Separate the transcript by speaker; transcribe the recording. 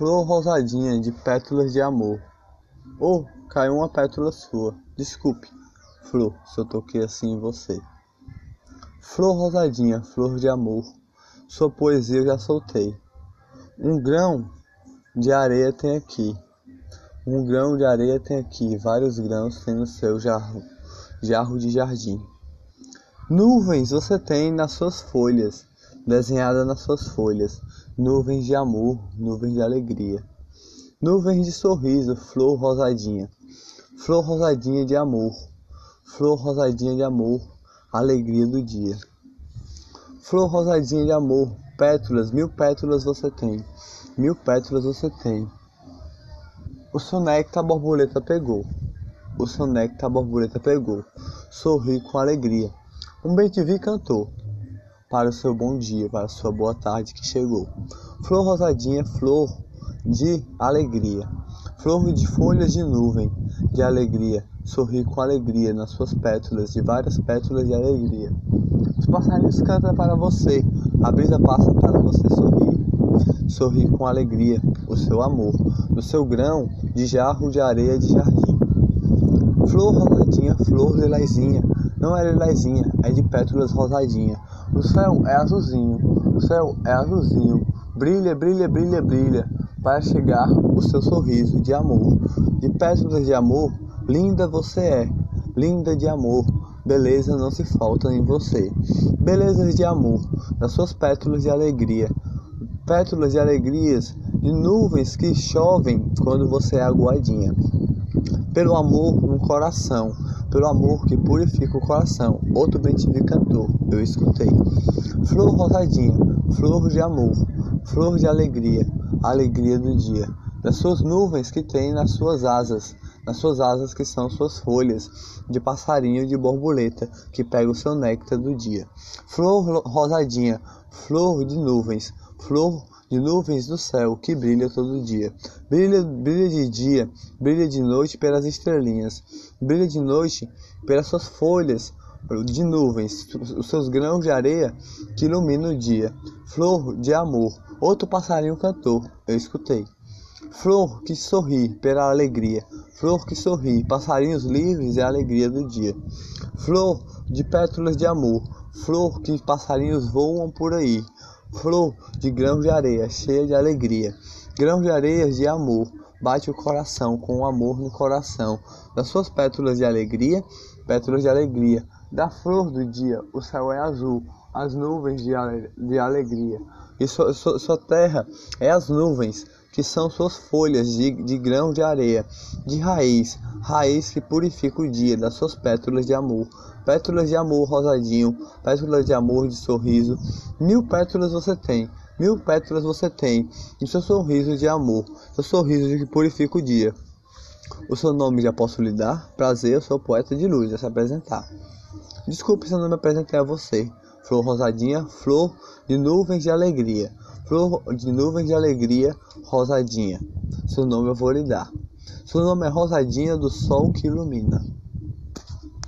Speaker 1: Flor rosadinha de pétalas de amor. Oh, caiu uma pétala sua. Desculpe, flor, se eu toquei assim em você. Flor rosadinha, flor de amor. Sua poesia eu já soltei. Um grão de areia tem aqui. Um grão de areia tem aqui. Vários grãos tem no seu jarro, jarro de jardim. Nuvens você tem nas suas folhas, desenhada nas suas folhas. Nuvens de amor, nuvens de alegria. Nuvens de sorriso, flor rosadinha. Flor rosadinha de amor. Flor rosadinha de amor, alegria do dia. Flor rosadinha de amor, pétalas, mil pétalas você tem. Mil pétalas você tem. O seu borboleta pegou. O seu borboleta pegou. Sorri com alegria. Um bem-te-vi cantou. Para o seu bom dia, para a sua boa tarde que chegou. Flor rosadinha, flor de alegria. Flor de folhas de nuvem, de alegria. Sorri com alegria nas suas pétalas, de várias pétalas de alegria. Os passarinhos cantam para você, a brisa passa para você sorrir. Sorri com alegria o seu amor, no seu grão de jarro de areia de jardim. Flor rosadinha, flor lilazinha, não é lilazinha, é de pétalas rosadinha. O céu é azulzinho, o céu é azulzinho, brilha, brilha, brilha, brilha, para chegar o seu sorriso de amor. De pétalas de amor, linda você é, linda de amor, beleza não se falta em você. Belezas de amor, das suas pétalas de alegria, pétalas de alegrias, de nuvens que chovem quando você é aguadinha. Pelo amor no coração, pelo amor que purifica o coração. Outro bem tive cantor, eu escutei. Flor rosadinha, flor de amor, flor de alegria, alegria do dia. Das suas nuvens que tem nas suas asas, nas suas asas que são suas folhas, de passarinho de borboleta que pega o seu néctar do dia. Flor rosadinha, flor de nuvens, flor de nuvens do céu que brilha todo dia. Brilha, brilha de dia, brilha de noite pelas estrelinhas, brilha de noite pelas suas folhas de nuvens, os seus grãos de areia que iluminam o dia. Flor de amor, outro passarinho cantou, eu escutei. Flor que sorri pela alegria, flor que sorri, passarinhos livres é a alegria do dia. Flor de pétalas de amor, flor que passarinhos voam por aí flor de grãos de areia, cheia de alegria. Grãos de areia de amor, bate o coração com o amor no coração. Das suas pétalas de alegria, pétalas de alegria. Da flor do dia, o céu é azul, as nuvens de, ale de alegria. E sua, sua terra é as nuvens, que são suas folhas de, de grão de areia, de raiz, raiz que purifica o dia, das suas pétalas de amor. Pétalas de amor rosadinho, pétalas de amor de sorriso. Mil pétalas você tem, mil pétalas você tem, e seu sorriso de amor, seu sorriso que purifica o dia. O seu nome já posso lhe dar? Prazer, eu sou poeta de luz, a se apresentar. Desculpe se eu não me apresentei a você. Flor rosadinha, flor de nuvens de alegria. Flor de nuvens de alegria, rosadinha. Seu nome eu vou lhe dar. Seu nome é Rosadinha do Sol que ilumina.